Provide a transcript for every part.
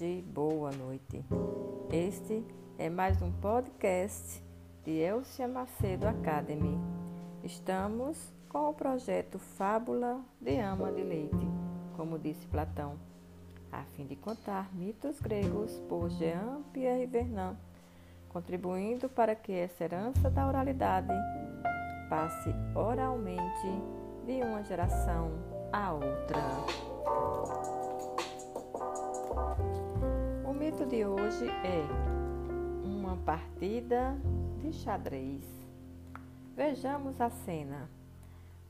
Tarde, boa noite. Este é mais um podcast de Elcia Macedo Academy. Estamos com o projeto Fábula de Ama de Leite, como disse Platão, a fim de contar mitos gregos por Jean Pierre Vernant, contribuindo para que essa herança da oralidade passe oralmente de uma geração a outra. De hoje é uma partida de xadrez. Vejamos a cena.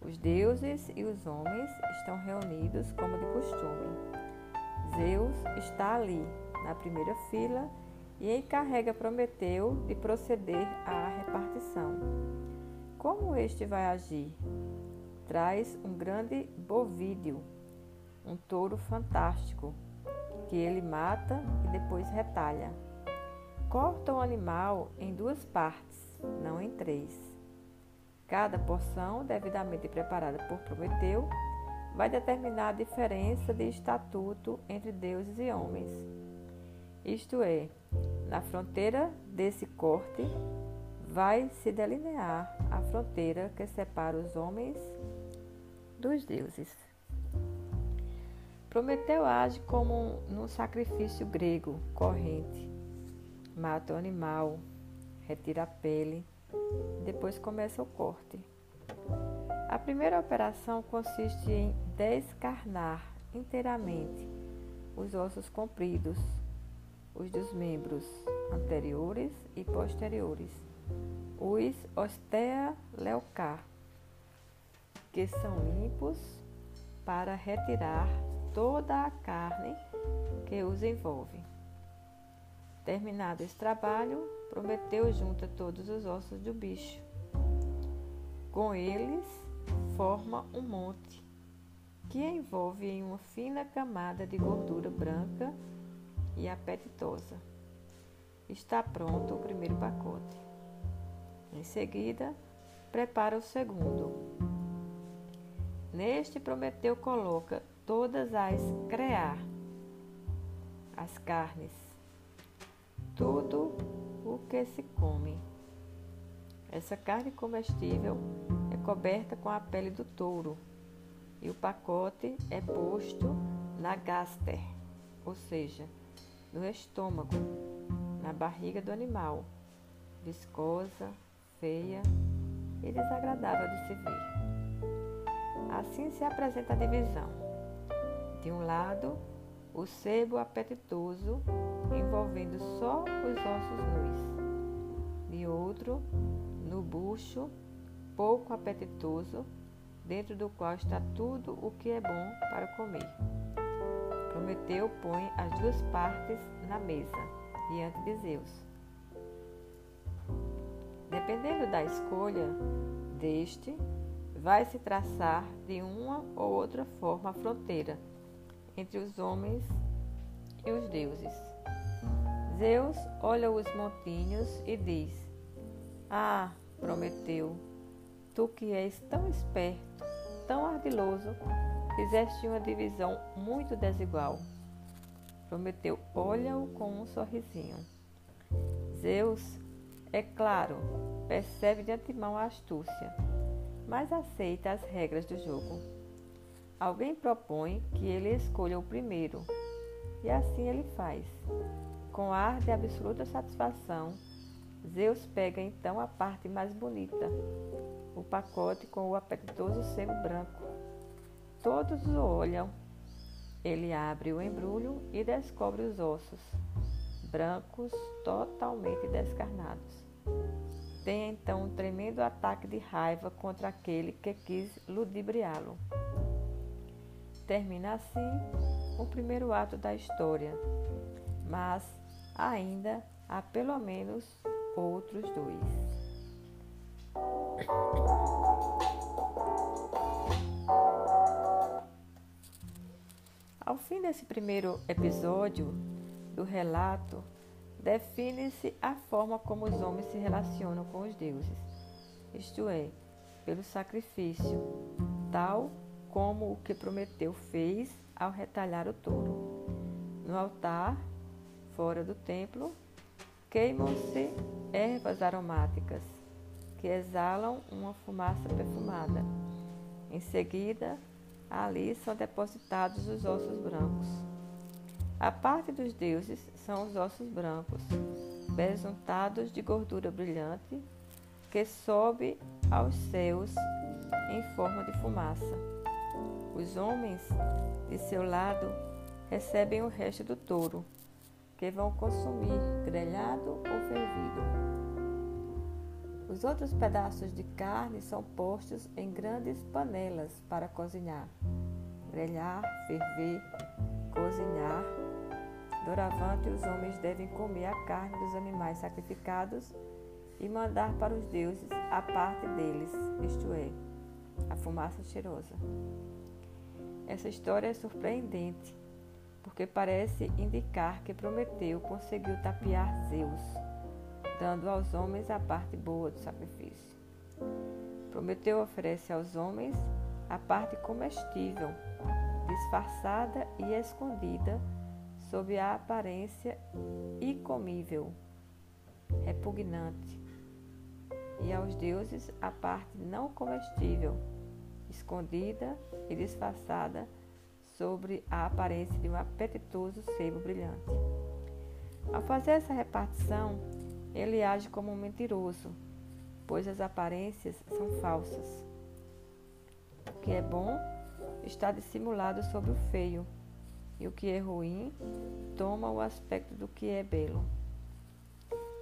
Os deuses e os homens estão reunidos como de costume. Zeus está ali, na primeira fila, e encarrega Prometeu de proceder à repartição. Como este vai agir? Traz um grande bovídeo, um touro fantástico, que ele mata e depois retalha. Corta o animal em duas partes, não em três. Cada porção, devidamente preparada por Prometeu, vai determinar a diferença de estatuto entre deuses e homens. Isto é, na fronteira desse corte vai se delinear a fronteira que separa os homens dos deuses. Prometeu age como num sacrifício grego corrente. Mata o animal, retira a pele, depois começa o corte. A primeira operação consiste em descarnar inteiramente os ossos compridos, os dos membros anteriores e posteriores, os ostea leucar, que são limpos para retirar toda a carne que os envolve. Terminado esse trabalho, Prometeu junta todos os ossos do bicho. Com eles, forma um monte que envolve em uma fina camada de gordura branca e apetitosa. Está pronto o primeiro pacote. Em seguida, prepara o segundo. Neste, Prometeu coloca todas as crear, as carnes, tudo o que se come. Essa carne comestível é coberta com a pele do touro e o pacote é posto na gaster, ou seja, no estômago, na barriga do animal, viscosa, feia e desagradável de se ver. Assim se apresenta a divisão. De um lado, o sebo apetitoso, envolvendo só os ossos nus. De outro, no bucho, pouco apetitoso, dentro do qual está tudo o que é bom para comer. Prometeu põe as duas partes na mesa, diante de Zeus. Dependendo da escolha deste, vai se traçar de uma ou outra forma a fronteira entre os homens e os deuses. Zeus olha os montinhos e diz: Ah, Prometeu, tu que és tão esperto, tão ardiloso, fizeste uma divisão muito desigual. Prometeu olha-o com um sorrisinho. Zeus, é claro, percebe de antemão a astúcia, mas aceita as regras do jogo. Alguém propõe que ele escolha o primeiro, e assim ele faz. Com ar de absoluta satisfação, Zeus pega então a parte mais bonita, o pacote com o apetitoso sebo branco. Todos o olham. Ele abre o embrulho e descobre os ossos, brancos, totalmente descarnados. Tem então um tremendo ataque de raiva contra aquele que quis ludibriá-lo. Termina assim o primeiro ato da história, mas ainda há pelo menos outros dois. Ao fim desse primeiro episódio do relato, define-se a forma como os homens se relacionam com os deuses, isto é, pelo sacrifício, tal como o que Prometeu fez ao retalhar o touro. No altar, fora do templo, queimam-se ervas aromáticas que exalam uma fumaça perfumada. Em seguida, ali são depositados os ossos brancos. A parte dos deuses são os ossos brancos, besuntados de gordura brilhante, que sobe aos céus em forma de fumaça. Os homens, de seu lado, recebem o resto do touro, que vão consumir grelhado ou fervido. Os outros pedaços de carne são postos em grandes panelas para cozinhar, grelhar, ferver, cozinhar. Doravante, os homens devem comer a carne dos animais sacrificados e mandar para os deuses a parte deles, isto é, a fumaça cheirosa. Essa história é surpreendente, porque parece indicar que Prometeu conseguiu tapear Zeus, dando aos homens a parte boa do sacrifício. Prometeu oferece aos homens a parte comestível, disfarçada e escondida sob a aparência incomível, repugnante, e aos deuses a parte não comestível, escondida e disfarçada sobre a aparência de um apetitoso sebo brilhante. Ao fazer essa repartição, ele age como um mentiroso, pois as aparências são falsas. O que é bom está dissimulado sobre o feio, e o que é ruim toma o aspecto do que é belo.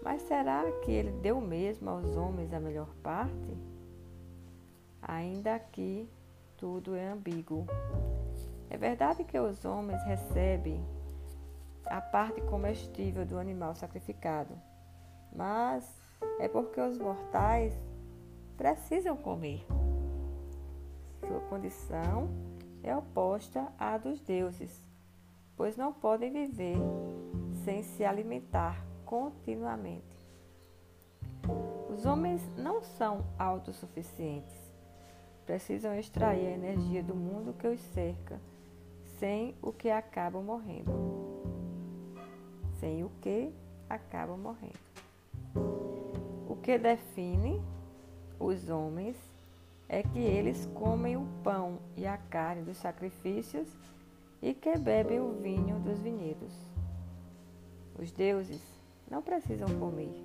Mas será que ele deu mesmo aos homens a melhor parte? Ainda que tudo é ambíguo. É verdade que os homens recebem a parte comestível do animal sacrificado, mas é porque os mortais precisam comer. Sua condição é oposta à dos deuses, pois não podem viver sem se alimentar continuamente. Os homens não são autossuficientes. Precisam extrair a energia do mundo que os cerca, sem o que acabam morrendo. Sem o que acabam morrendo. O que define os homens é que eles comem o pão e a carne dos sacrifícios e que bebem o vinho dos vinhedos. Os deuses não precisam comer.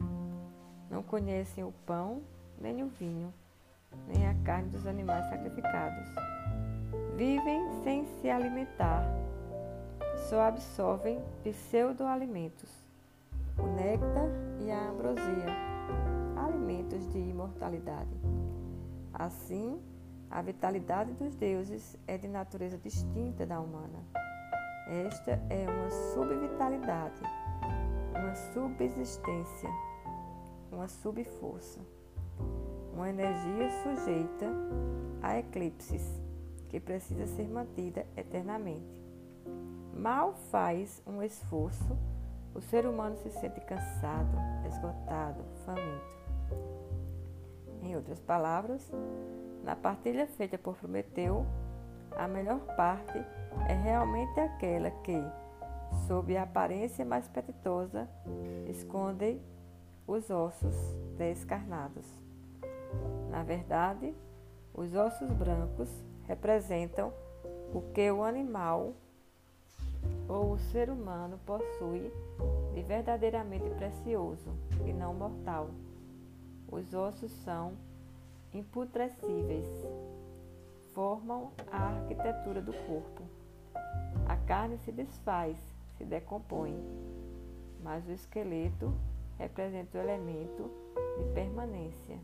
Não conhecem o pão, nem o vinho, nem a carne dos animais sacrificados. Vivem sem se alimentar. Só absorvem pseudo-alimentos, o néctar e a ambrosia, alimentos de imortalidade. Assim, a vitalidade dos deuses é de natureza distinta da humana. Esta é uma subvitalidade uma subsistência, uma subforça, uma energia sujeita a eclipses que precisa ser mantida eternamente. Mal faz um esforço, o ser humano se sente cansado, esgotado, faminto. Em outras palavras, na partilha feita por Prometeu, a melhor parte é realmente aquela que, sob a aparência mais apetitosa, escondem os ossos descarnados. Na verdade, os ossos brancos representam o que o animal ou o ser humano possui de verdadeiramente precioso e não mortal. Os ossos são imputrescíveis, formam a arquitetura do corpo. A carne se desfaz se decompõe, mas o esqueleto representa o elemento de permanência.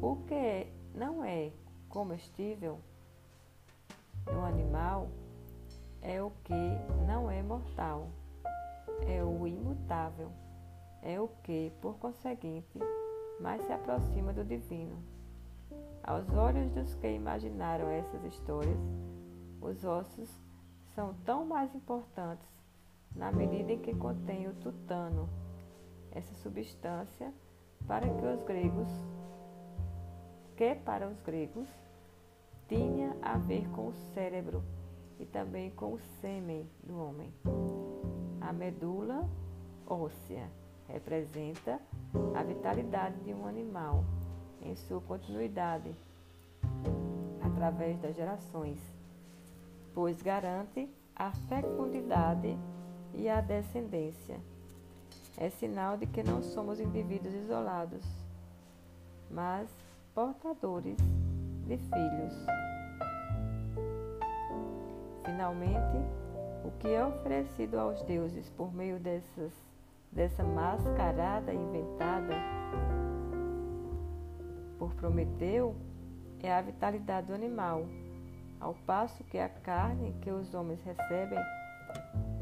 O que não é comestível no animal é o que não é mortal, é o imutável, é o que, por conseguinte, mais se aproxima do divino. Aos olhos dos que imaginaram essas histórias, os ossos são tão mais importantes na medida em que contém o tutano, essa substância para que os gregos, que para os gregos tinha a ver com o cérebro e também com o sêmen do homem. A medula óssea representa a vitalidade de um animal em sua continuidade através das gerações, pois garante a fecundidade e a descendência. É sinal de que não somos indivíduos isolados, mas portadores de filhos. Finalmente, o que é oferecido aos deuses por meio dessas, dessa mascarada inventada por Prometeu é a vitalidade do animal, ao passo que a carne que os homens recebem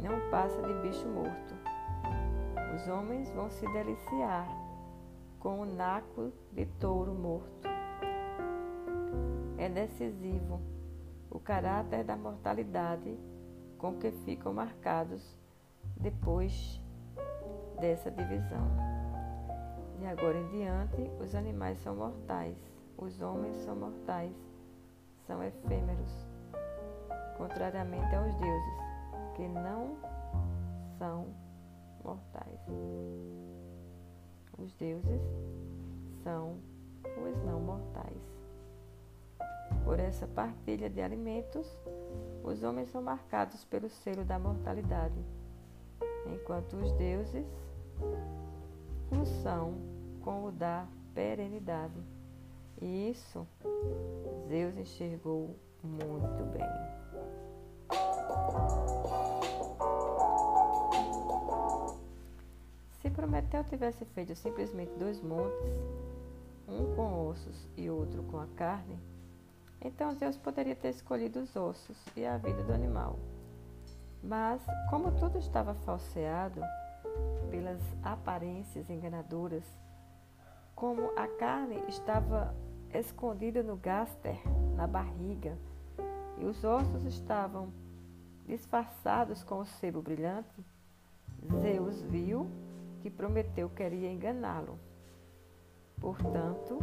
não passa de bicho morto. Os homens vão se deliciar com o naco de touro morto. É decisivo o caráter da mortalidade com que ficam marcados depois dessa divisão. De agora em diante, os animais são mortais, os homens são mortais, são efêmeros, contrariamente aos deuses, que não são mortais. Os deuses são os não mortais. Por essa partilha de alimentos, os homens são marcados pelo selo da mortalidade, enquanto os deuses o são com o da perenidade. E isso Zeus enxergou muito bem. Prometeu tivesse feito simplesmente dois montes, um com ossos e outro com a carne, então Zeus poderia ter escolhido os ossos e a vida do animal. Mas, como tudo estava falseado pelas aparências enganadoras, como a carne estava escondida no gaster, na barriga, e os ossos estavam disfarçados com o sebo brilhante, Zeus viu que Prometeu queria enganá-lo. Portanto,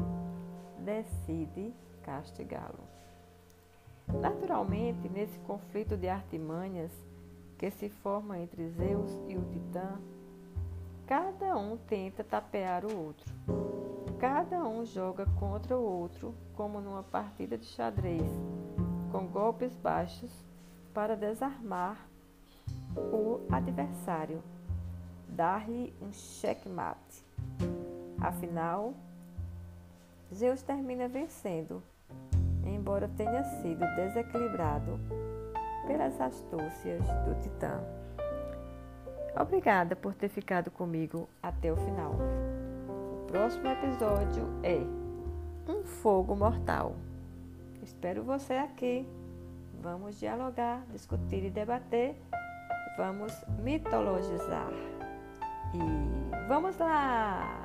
decide castigá-lo. Naturalmente, nesse conflito de artimanhas que se forma entre Zeus e o Titã, cada um tenta tapear o outro. Cada um joga contra o outro, como numa partida de xadrez, com golpes baixos para desarmar o adversário, dar-lhe um checkmate. Afinal, Zeus termina vencendo embora tenha sido desequilibrado pelas astúcias do Titã. Obrigada por ter ficado comigo até o final. O próximo episódio é Um Fogo Mortal. Espero você aqui. Vamos dialogar, discutir e debater. Vamos mitologizar. E vamos lá!